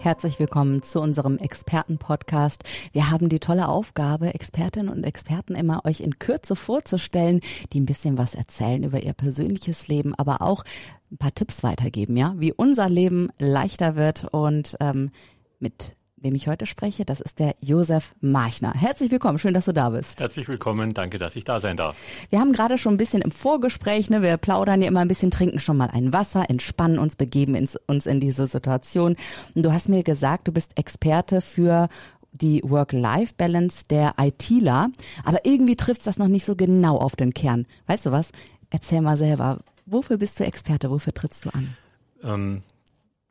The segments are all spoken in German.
Herzlich willkommen zu unserem Experten-Podcast. Wir haben die tolle Aufgabe, Expertinnen und Experten immer euch in Kürze vorzustellen, die ein bisschen was erzählen über ihr persönliches Leben, aber auch ein paar Tipps weitergeben, ja, wie unser Leben leichter wird und ähm, mit dem ich heute spreche. Das ist der Josef Marchner. Herzlich willkommen, schön, dass du da bist. Herzlich willkommen, danke, dass ich da sein darf. Wir haben gerade schon ein bisschen im Vorgespräch, ne, wir plaudern ja immer ein bisschen, trinken schon mal ein Wasser, entspannen uns, begeben ins, uns in diese Situation. Und du hast mir gesagt, du bist Experte für die Work-Life-Balance der ITler, aber irgendwie trifft das noch nicht so genau auf den Kern. Weißt du was? Erzähl mal selber, wofür bist du Experte, wofür trittst du an? Ähm,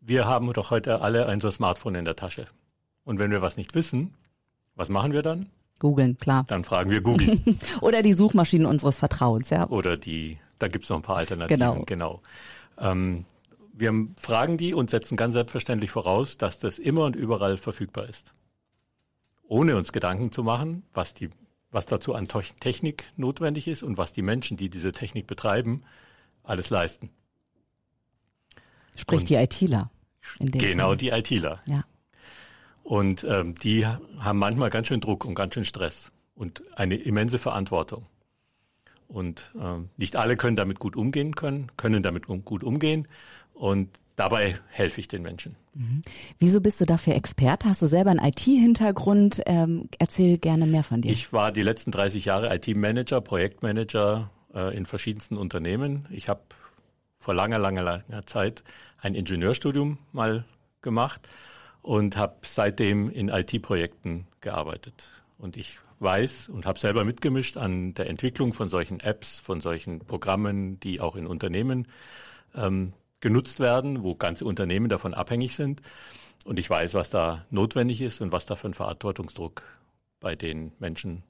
wir haben doch heute alle ein so Smartphone in der Tasche. Und wenn wir was nicht wissen, was machen wir dann? Googeln, klar. Dann fragen wir Google. Oder die Suchmaschinen unseres Vertrauens, ja. Oder die, da gibt's noch ein paar Alternativen. Genau. genau. Ähm, wir fragen die und setzen ganz selbstverständlich voraus, dass das immer und überall verfügbar ist. Ohne uns Gedanken zu machen, was, die, was dazu an Technik notwendig ist und was die Menschen, die diese Technik betreiben, alles leisten. Sprich Und- die ITler. Genau Fall. die ITler. Ja. Und ähm, die haben manchmal ganz schön Druck und ganz schön Stress und eine immense Verantwortung. Und ähm, nicht alle können damit gut umgehen können, können damit um, gut umgehen. Und dabei helfe ich den Menschen. Wieso bist du dafür Experte? Hast du selber einen IT-Hintergrund? Ähm, erzähl gerne mehr von dir. Ich war die letzten 30 Jahre IT-Manager, Projektmanager äh, in verschiedensten Unternehmen. Ich habe vor langer, langer, langer Zeit ein Ingenieurstudium mal gemacht und habe seitdem in IT-Projekten gearbeitet. Und ich weiß und habe selber mitgemischt an der Entwicklung von solchen Apps, von solchen Programmen, die auch in Unternehmen ähm, genutzt werden, wo ganze Unternehmen davon abhängig sind. Und ich weiß, was da notwendig ist und was da für ein Verantwortungsdruck bei den Menschen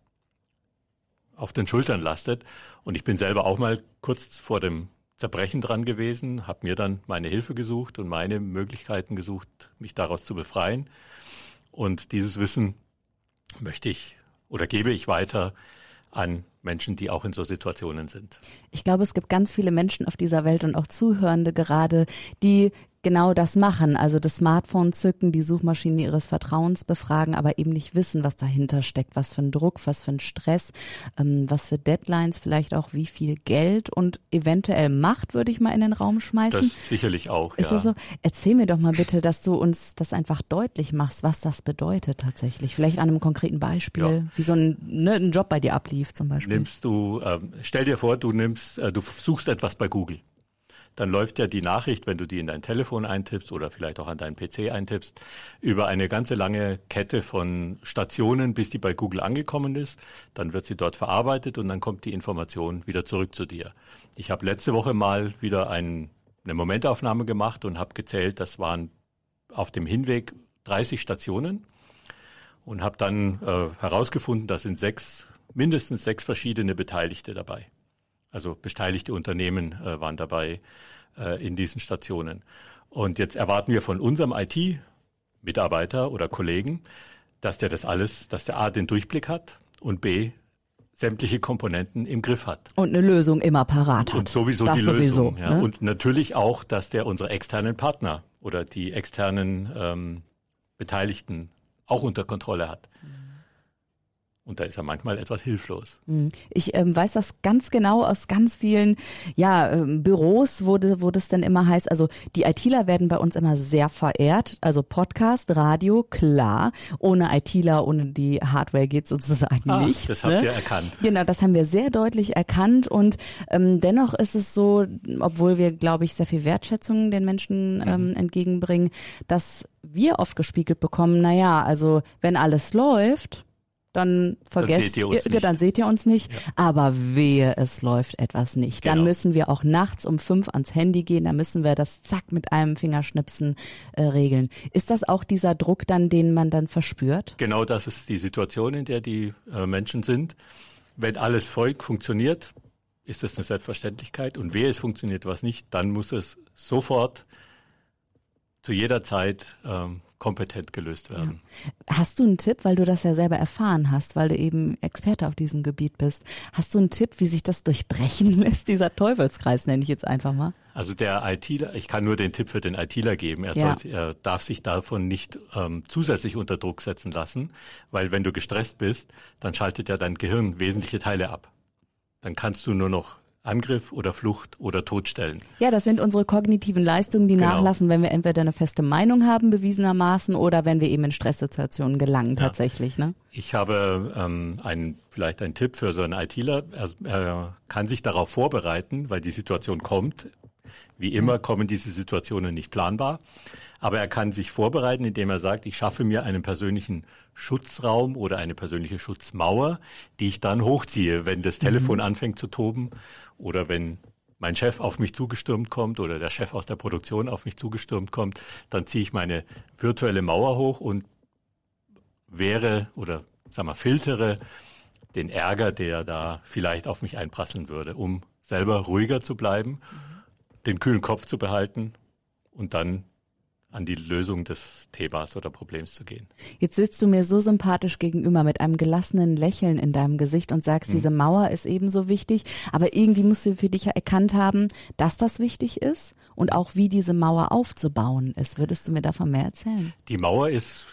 auf den Schultern lastet. Und ich bin selber auch mal kurz vor dem Zerbrechen dran gewesen, habe mir dann meine Hilfe gesucht und meine Möglichkeiten gesucht, mich daraus zu befreien. Und dieses Wissen möchte ich oder gebe ich weiter an Menschen, die auch in so Situationen sind. Ich glaube, es gibt ganz viele Menschen auf dieser Welt und auch Zuhörende gerade, die genau das machen. Also das Smartphone zücken, die Suchmaschine ihres Vertrauens befragen, aber eben nicht wissen, was dahinter steckt, was für ein Druck, was für ein Stress, ähm, was für Deadlines, vielleicht auch wie viel Geld und eventuell Macht, würde ich mal in den Raum schmeißen. Das sicherlich auch, Ist ja. das so? Erzähl mir doch mal bitte, dass du uns das einfach deutlich machst, was das bedeutet tatsächlich. Vielleicht an einem konkreten Beispiel, Ja. wie so ein, ne, ein Job bei dir ablief zum Beispiel. nimmst du, ähm, stell dir vor, du nimmst, äh, du suchst etwas bei Google. Dann läuft ja die Nachricht, wenn du die in dein Telefon eintippst oder vielleicht auch an deinen PC eintippst, über eine ganze lange Kette von Stationen, bis die bei Google angekommen ist. Dann wird sie dort verarbeitet und dann kommt die Information wieder zurück zu dir. Ich habe letzte Woche mal wieder ein, eine Momentaufnahme gemacht und habe gezählt, das waren auf dem Hinweg 30 Stationen und habe dann äh, herausgefunden, da sind sechs, mindestens sechs verschiedene Beteiligte dabei. Also beteiligte Unternehmen äh, waren dabei äh, in diesen Stationen. Und jetzt erwarten wir von unserem IT-Mitarbeiter oder Kollegen, dass der das alles, dass der A den Durchblick hat und B sämtliche Komponenten im Griff hat. Und eine Lösung immer parat hat. Und sowieso das die sowieso, Lösung. Ja. ne? Und natürlich auch, dass der unsere externen Partner oder die externen ähm, Beteiligten auch unter Kontrolle hat. Und da ist er manchmal etwas hilflos. Hm. Ich ähm, weiß das ganz genau aus ganz vielen ja, ähm, Büros, wo, de, wo das dann immer heißt, also die ITler werden bei uns immer sehr verehrt. Also Podcast, Radio, klar. Ohne ITler, ohne die Hardware geht sozusagen Ah, nichts. das habt ne? ihr erkannt. Genau, das haben wir sehr deutlich erkannt und ähm, dennoch ist es so, obwohl wir, glaube ich, sehr viel Wertschätzung den Menschen ähm, entgegenbringen, dass wir oft gespiegelt bekommen, naja, also wenn alles läuft, dann vergesst seht ihr uns ihr, nicht. dann seht ihr uns nicht. Aber wehe, es läuft etwas nicht. Dann Genau. müssen wir auch nachts um fünf ans Handy gehen. Dann müssen wir das zack mit einem Fingerschnipsen äh, regeln. Ist das auch dieser Druck dann, den man dann verspürt? Genau das ist die Situation, in der die äh, Menschen sind. Wenn alles voll funktioniert, ist es eine Selbstverständlichkeit und wehe, es funktioniert was nicht, dann muss es sofort zu jeder Zeit ähm, kompetent gelöst werden. Ja. Hast du einen Tipp, weil du das ja selber erfahren hast, weil du eben Experte auf diesem Gebiet bist? Hast du einen Tipp, wie sich das durchbrechen lässt, dieser Teufelskreis, nenne ich jetzt einfach mal? Also der ITler, ich kann nur den Tipp für den ITler geben. Er, ja. soll, er darf sich davon nicht ähm, zusätzlich unter Druck setzen lassen, weil wenn du gestresst bist, dann schaltet ja dein Gehirn wesentliche Teile ab. Dann kannst du nur noch Angriff oder Flucht oder Todstellen. Ja, das sind unsere kognitiven Leistungen, die genau. nachlassen, wenn wir entweder eine feste Meinung haben, bewiesenermaßen, oder wenn wir eben in Stresssituationen gelangen, ja. tatsächlich. Ne? Ich habe ähm, einen, vielleicht einen Tipp für so einen ITler. Er, er kann sich darauf vorbereiten, weil die Situation kommt. Wie immer kommen diese Situationen nicht planbar. Aber er kann sich vorbereiten, indem er sagt, ich schaffe mir einen persönlichen Schutzraum oder eine persönliche Schutzmauer, die ich dann hochziehe, wenn das Telefon mhm. anfängt zu toben oder wenn mein Chef auf mich zugestürmt kommt oder der Chef aus der Produktion auf mich zugestürmt kommt, dann ziehe ich meine virtuelle Mauer hoch und wäre oder sag mal filtere den Ärger, der da vielleicht auf mich einprasseln würde, um selber ruhiger zu bleiben, mhm. Den kühlen Kopf zu behalten und dann an die Lösung des Themas oder Problems zu gehen. Jetzt sitzt du mir so sympathisch gegenüber mit einem gelassenen Lächeln in deinem Gesicht und sagst, hm. diese Mauer ist ebenso wichtig, aber irgendwie musst du für dich ja erkannt haben, dass das wichtig ist und auch wie diese Mauer aufzubauen ist. Würdest du mir davon mehr erzählen? Die Mauer ist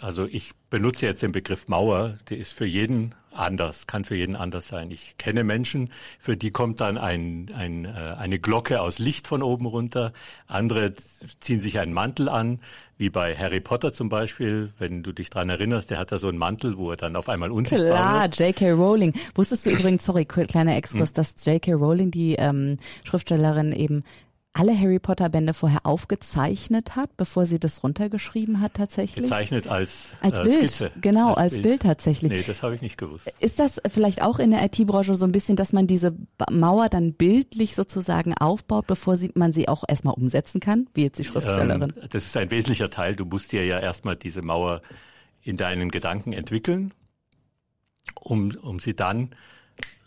also ich benutze jetzt den Begriff Mauer, der ist für jeden anders, kann für jeden anders sein. Ich kenne Menschen, für die kommt dann ein, ein, äh, eine Glocke aus Licht von oben runter. Andere ziehen sich einen Mantel an, wie bei Harry Potter zum Beispiel. Wenn du dich dran erinnerst, der hat da so einen Mantel, wo er dann auf einmal unsichtbar Klar, wird. J.K. Rowling. Wusstest du übrigens, sorry, kleiner Exkurs, hm. dass J.K. Rowling, die ähm, Schriftstellerin, eben alle Harry Potter Bände vorher aufgezeichnet hat, bevor sie das runtergeschrieben hat tatsächlich? Gezeichnet als, als äh, Bild. Skizze. Genau, als, als Bild. Bild. tatsächlich. Nee, das habe ich nicht gewusst. Ist das vielleicht auch in der IT-Branche so ein bisschen, dass man diese Mauer dann bildlich sozusagen aufbaut, bevor sie, man sie auch erstmal umsetzen kann, wie jetzt die Schriftstellerin? Ähm, das ist ein wesentlicher Teil. Du musst dir ja erstmal diese Mauer in deinen Gedanken entwickeln, um, um sie dann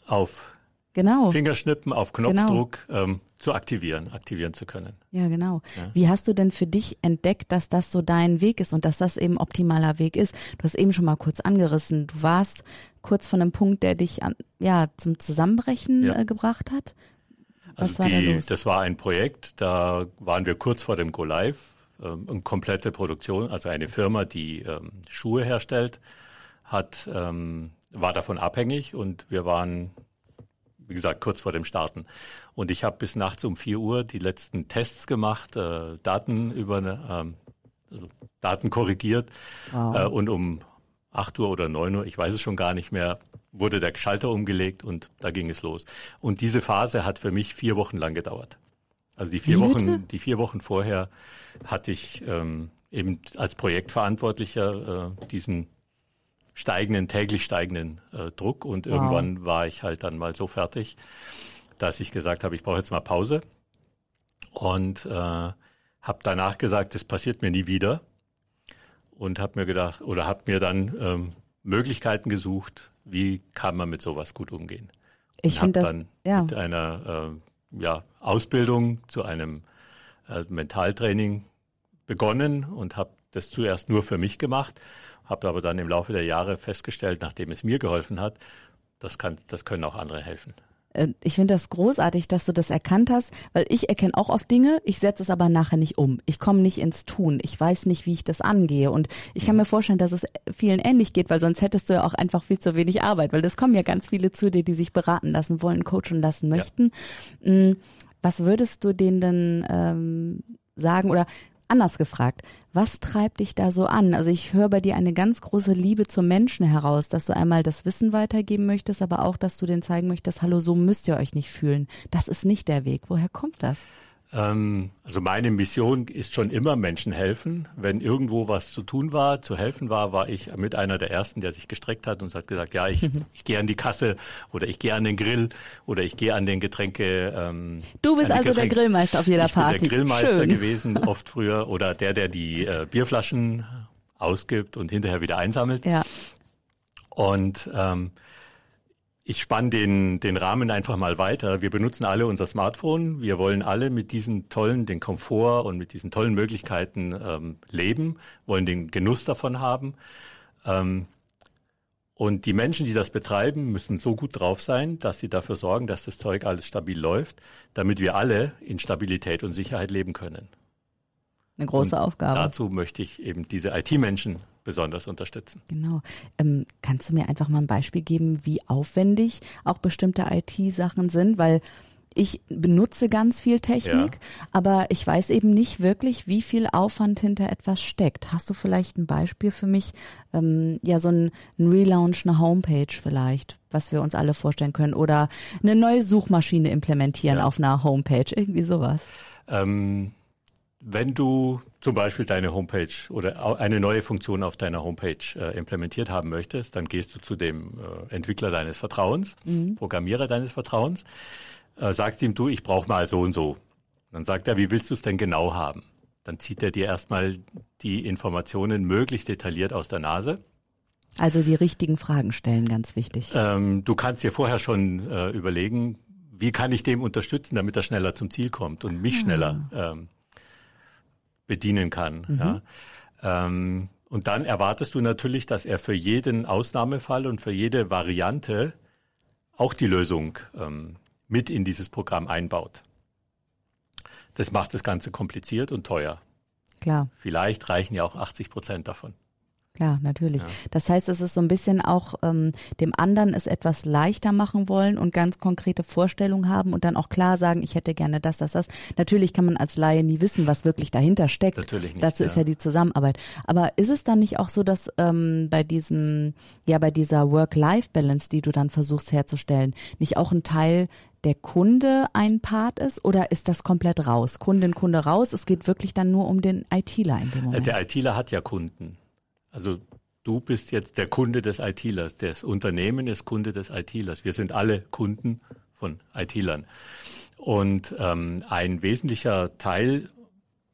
auf genau. Fingerschnippen auf Knopfdruck genau. ähm, zu aktivieren, aktivieren zu können. Ja, genau. Ja. Wie hast du denn für dich entdeckt, dass das so dein Weg ist und dass das eben optimaler Weg ist? Du hast eben schon mal kurz angerissen. Du warst kurz von einem Punkt, der dich an, ja zum Zusammenbrechen ja. äh, gebracht hat. Was also war die, da los? Das war ein Projekt, da waren wir kurz vor dem Go Live. Ähm, eine komplette Produktion, also eine Firma, die ähm, Schuhe herstellt, hat ähm, war davon abhängig und wir waren wie gesagt, kurz vor dem Starten. Und ich habe bis nachts um 4 Uhr die letzten Tests gemacht, äh, Daten über ähm, also Daten korrigiert wow. äh, und um 8 Uhr oder 9 Uhr, ich weiß es schon gar nicht mehr, wurde der Schalter umgelegt und da ging es los. Und diese Phase hat für mich vier Wochen lang gedauert. Also die vier Wochen, die vier Wochen vorher hatte ich ähm, eben als Projektverantwortlicher äh, diesen steigenden, täglich steigenden äh, Druck. Und wow. irgendwann war ich halt dann mal so fertig, dass ich gesagt habe, ich brauche jetzt mal Pause. Und äh, habe danach gesagt, das passiert mir nie wieder. Und habe mir gedacht, oder habe mir dann ähm, Möglichkeiten gesucht, wie kann man mit sowas gut umgehen. Ich finde das dann ja. mit einer äh, ja, Ausbildung zu einem äh, Mentaltraining begonnen und habe das zuerst nur für mich gemacht habe aber dann im Laufe der Jahre festgestellt, nachdem es mir geholfen hat, das, kann, das können auch andere helfen. Äh, ich finde das großartig, dass du das erkannt hast, weil ich erkenne auch oft Dinge, ich setze es aber nachher nicht um. Ich komme nicht ins Tun. Ich weiß nicht, wie ich das angehe. Und ich kann mir vorstellen, dass es vielen ähnlich geht, weil sonst hättest du ja auch einfach viel zu wenig Arbeit, weil es kommen ja ganz viele zu dir, die sich beraten lassen wollen, coachen lassen möchten. Ja. Mm, was würdest du denen denn ähm, sagen oder anders gefragt, was treibt dich da so an? Also ich höre bei dir eine ganz große Liebe zum Menschen heraus, dass du einmal das Wissen weitergeben möchtest, aber auch, dass du denen zeigen möchtest, hallo, so müsst ihr euch nicht fühlen. Das ist nicht der Weg. Woher kommt das? Ähm, also meine Mission ist schon immer Menschen helfen. Wenn irgendwo was zu tun war, zu helfen war, war ich mit einer der ersten, der sich gestreckt hat und hat gesagt, ja, ich, ich gehe an die Kasse oder ich gehe an den Grill oder ich gehe an den Getränke. Ähm, du bist also Getränke. der Grillmeister auf jeder ich Party. Ich bin der Grillmeister Schön. gewesen, oft früher, oder der, der die äh, Bierflaschen ausgibt und hinterher wieder einsammelt. Ja. Und ähm, ich spanne den, den Rahmen einfach mal weiter. Wir benutzen alle unser Smartphone. Wir wollen alle mit diesen tollen, den Komfort und mit diesen tollen Möglichkeiten ähm, leben, wollen den Genuss davon haben. Ähm, und die Menschen, die das betreiben, müssen so gut drauf sein, dass sie dafür sorgen, dass das Zeug alles stabil läuft, damit wir alle in Stabilität und Sicherheit leben können. Eine große und Aufgabe. Dazu möchte ich eben diese IT-Menschen besonders unterstützen. Genau. Ähm, kannst du mir einfach mal ein Beispiel geben, wie aufwendig auch bestimmte IT-Sachen sind? Weil ich benutze ganz viel Technik, ja. aber ich weiß eben nicht wirklich, wie viel Aufwand hinter etwas steckt. Hast du vielleicht ein Beispiel für mich? Ähm, ja, so ein, ein Relaunch, eine Homepage vielleicht, was wir uns alle vorstellen können, oder eine neue Suchmaschine implementieren ja. auf einer Homepage, irgendwie sowas. Ähm, wenn du zum Beispiel deine Homepage oder eine neue Funktion auf deiner Homepage äh, implementiert haben möchtest, dann gehst du zu dem äh, Entwickler deines Vertrauens, mhm. Programmierer deines Vertrauens, äh, sagst ihm, du, ich brauche mal so und so. Dann sagt er, wie willst du es denn genau haben? Dann zieht er dir erstmal die Informationen möglichst detailliert aus der Nase. Also die richtigen Fragen stellen, ganz wichtig. Ähm, du kannst dir vorher schon äh, überlegen, wie kann ich dem unterstützen, damit er schneller zum Ziel kommt und mich ah. schneller ähm, bedienen kann. Mhm. Ja. Ähm, und dann erwartest du natürlich, dass er für jeden Ausnahmefall und für jede Variante auch die Lösung ähm, mit in dieses Programm einbaut. Das macht das Ganze kompliziert und teuer. Klar. Vielleicht reichen ja auch 80 Prozent davon. Klar, natürlich. Ja. Das heißt, es ist so ein bisschen auch ähm, dem anderen es etwas leichter machen wollen und ganz konkrete Vorstellungen haben und dann auch klar sagen, ich hätte gerne das, das, das. Natürlich kann man als Laie nie wissen, was wirklich dahinter steckt. Natürlich nicht. Dazu ja. ist ja die Zusammenarbeit. Aber ist es dann nicht auch so, dass ähm, bei diesem, ja, bei dieser Work-Life-Balance, die du dann versuchst herzustellen, nicht auch ein Teil der Kunde ein Part ist oder ist das komplett raus? Kundin, Kunde raus. Es geht wirklich dann nur um den ITler in dem Moment. Der ITler hat ja Kunden. Also du bist jetzt der Kunde des ITlers, das Unternehmen ist Kunde des ITlers. Wir sind alle Kunden von ITlern. Und ähm, ein wesentlicher Teil,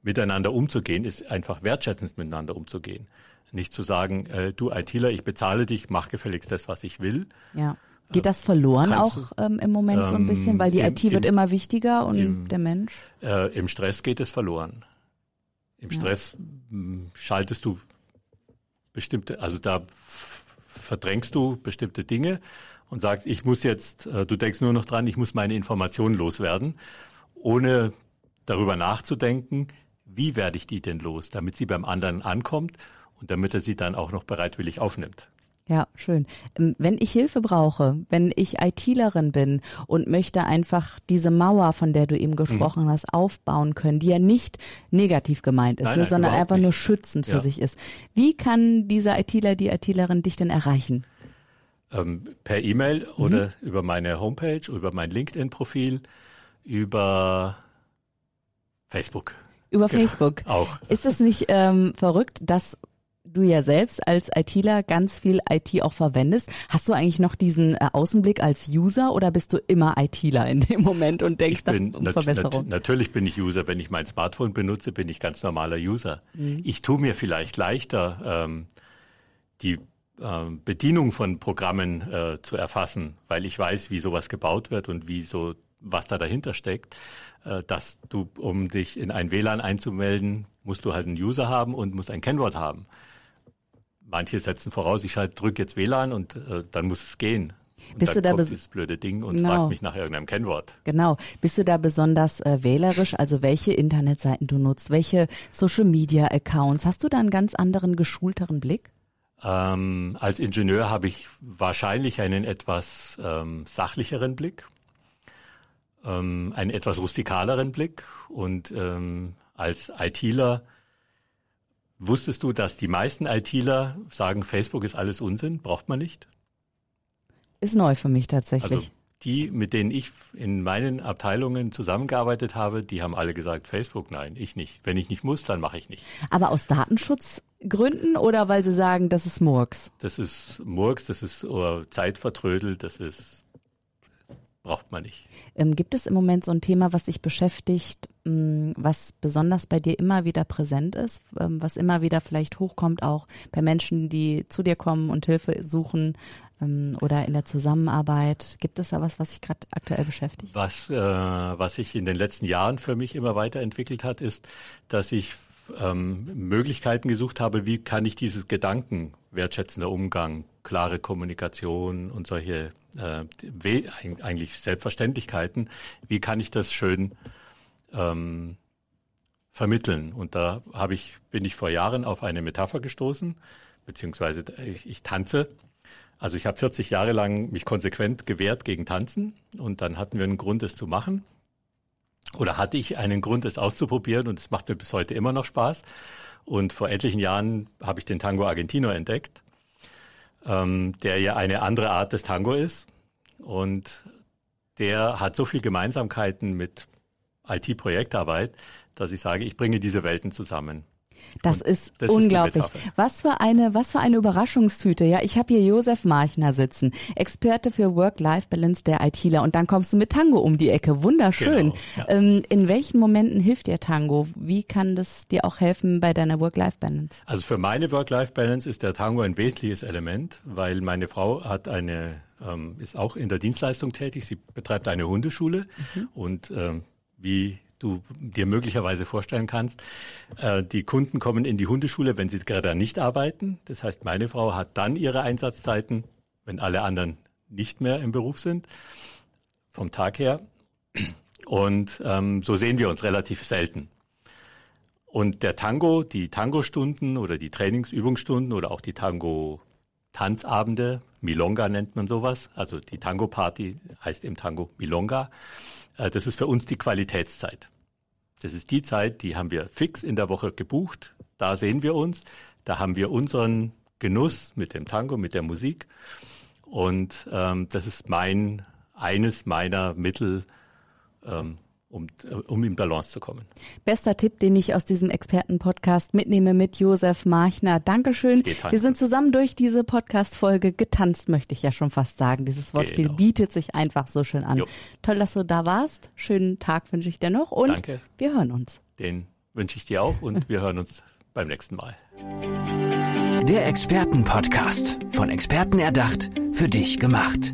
miteinander umzugehen, ist einfach wertschätzend miteinander umzugehen. Nicht zu sagen, äh, du ITler, ich bezahle dich, mach gefälligst das, was ich will. Ja. Geht das verloren auch ähm, im Moment ähm, so ein bisschen, weil die im, IT wird im, immer wichtiger und im, der Mensch? Äh, Im Stress geht es verloren. Im ja. Stress mh, schaltest du bestimmte, also da verdrängst du bestimmte Dinge und sagst, ich muss jetzt, äh, du denkst nur noch dran, ich muss meine Informationen loswerden, ohne darüber nachzudenken, wie werde ich die denn los, damit sie beim anderen ankommt und damit er sie dann auch noch bereitwillig aufnimmt. Ja, schön. Ähm, wenn ich Hilfe brauche, wenn ich ITlerin bin und möchte einfach diese Mauer, von der du eben gesprochen mhm. hast, aufbauen können, die ja nicht negativ gemeint ist, nein, nein, sondern einfach nicht. nur schützend für ja. sich ist. Wie kann dieser ITler, die ITlerin dich denn erreichen? Ähm, per E-Mail mhm. oder über meine Homepage, über mein LinkedIn-Profil, über Facebook. Über genau. Facebook. Auch. Ist es nicht ähm, verrückt, dass du ja selbst als ITler ganz viel IT auch verwendest. Hast du eigentlich noch diesen äh, Außenblick als User oder bist du immer ITler in dem Moment und denkst bin, um Verbesserung? Nat natürlich bin ich User. Wenn ich mein Smartphone benutze, bin ich ganz normaler User. Mhm. Ich tue mir vielleicht leichter, ähm, die äh, Bedienung von Programmen äh, zu erfassen, weil ich weiß, wie sowas gebaut wird und wie so was da dahinter steckt, äh, dass du, um dich in ein WLAN einzumelden, musst du halt einen User haben und musst ein Kennwort haben manche setzen voraus, ich halt drücke jetzt WLAN und äh, dann muss es gehen. Und Bist du da dieses blöde Ding und genau. fragt mich nach irgendeinem Kennwort. Genau. Bist du da besonders äh, wählerisch, also welche Internetseiten du nutzt, welche Social Media Accounts? Hast du da einen ganz anderen, geschulteren Blick? Ähm, als Ingenieur habe ich wahrscheinlich einen etwas ähm, sachlicheren Blick, ähm, einen etwas rustikaleren Blick und ähm, als ITler Wusstest du, dass die meisten ITler sagen, Facebook ist alles Unsinn, braucht man nicht? Ist neu für mich tatsächlich. Also die, mit denen ich in meinen Abteilungen zusammengearbeitet habe, die haben alle gesagt, Facebook, nein, ich nicht. Wenn ich nicht muss, dann mache ich nicht. Aber aus Datenschutzgründen oder weil sie sagen, das ist Murks? Das ist Murks, das ist uh, Zeitvertrödelt, das ist braucht man nicht. Ähm, gibt es im Moment so ein Thema, was dich beschäftigt, mh, mm, was besonders bei dir immer wieder präsent ist, ähm, was immer wieder vielleicht hochkommt, auch bei Menschen, die zu dir kommen und Hilfe suchen? ähm, oder in der Zusammenarbeit? Gibt es da was, was sich gerade aktuell beschäftigt? Was, äh, was sich in den letzten Jahren für mich immer weiterentwickelt hat, ist, dass ich ähm, Möglichkeiten gesucht habe, wie kann ich dieses Gedanken, wertschätzender Umgang, klare Kommunikation und solche äh, eigentlich Selbstverständlichkeiten, wie kann ich das schön ähm, vermitteln? Und da habe ich, bin ich vor Jahren auf eine Metapher gestoßen, beziehungsweise ich, ich tanze. Also ich habe 40 Jahre lang mich konsequent gewehrt gegen Tanzen und dann hatten wir einen Grund, es zu machen. Oder hatte ich einen Grund, es auszuprobieren und es macht mir bis heute immer noch Spaß. Und vor etlichen Jahren habe ich den Tango Argentino entdeckt, ähm, der ja eine andere Art des Tango ist. Und der hat so viel Gemeinsamkeiten mit IT-Projektarbeit, dass ich sage, ich bringe diese Welten zusammen. Das ist das unglaublich. Ist was für eine, was für eine Überraschungstüte. Ja, ich habe hier Josef Marchner sitzen, Experte für Work-Life-Balance der ITler und dann kommst du mit Tango um die Ecke. Wunderschön. Genau, ja. ähm, in welchen Momenten hilft dir Tango? Wie kann das dir auch helfen bei deiner Work-Life-Balance? Also für meine Work-Life-Balance ist der Tango ein wesentliches Element, weil meine Frau hat eine ähm, ist auch in der Dienstleistung tätig. Sie betreibt eine Hundeschule mhm. und ähm, wie du dir möglicherweise vorstellen kannst. Äh, die Kunden kommen in die Hundeschule, wenn sie gerade nicht arbeiten. Das heißt, meine Frau hat dann ihre Einsatzzeiten, wenn alle anderen nicht mehr im Beruf sind, vom Tag her. Und ähm, so sehen wir uns relativ selten. Und der Tango, die Tango-Stunden oder die Trainingsübungsstunden oder auch die Tango-Tanzabende, Milonga nennt man sowas, also die Tango-Party heißt im Tango Milonga, äh, das ist für uns die Qualitätszeit. Das ist die Zeit, die haben wir fix in der Woche gebucht. Da sehen wir uns. Da haben wir unseren Genuss mit dem Tango, mit der Musik. Und ähm, das ist mein eines meiner Mittel, ähm, um, um in Balance zu kommen. Bester Tipp, den ich aus diesem Expertenpodcast mitnehme mit Josef Marchner. Dankeschön. Wir sind zusammen durch diese Podcast-Folge getanzt, möchte ich ja schon fast sagen. Dieses Wortspiel genau. bietet sich einfach so schön an. Jo. Toll, dass du da warst. Schönen Tag wünsche ich dir noch und Danke. wir hören uns. Den wünsche ich dir auch und wir hören uns beim nächsten Mal. Der Expertenpodcast. Von Experten erdacht, für dich gemacht.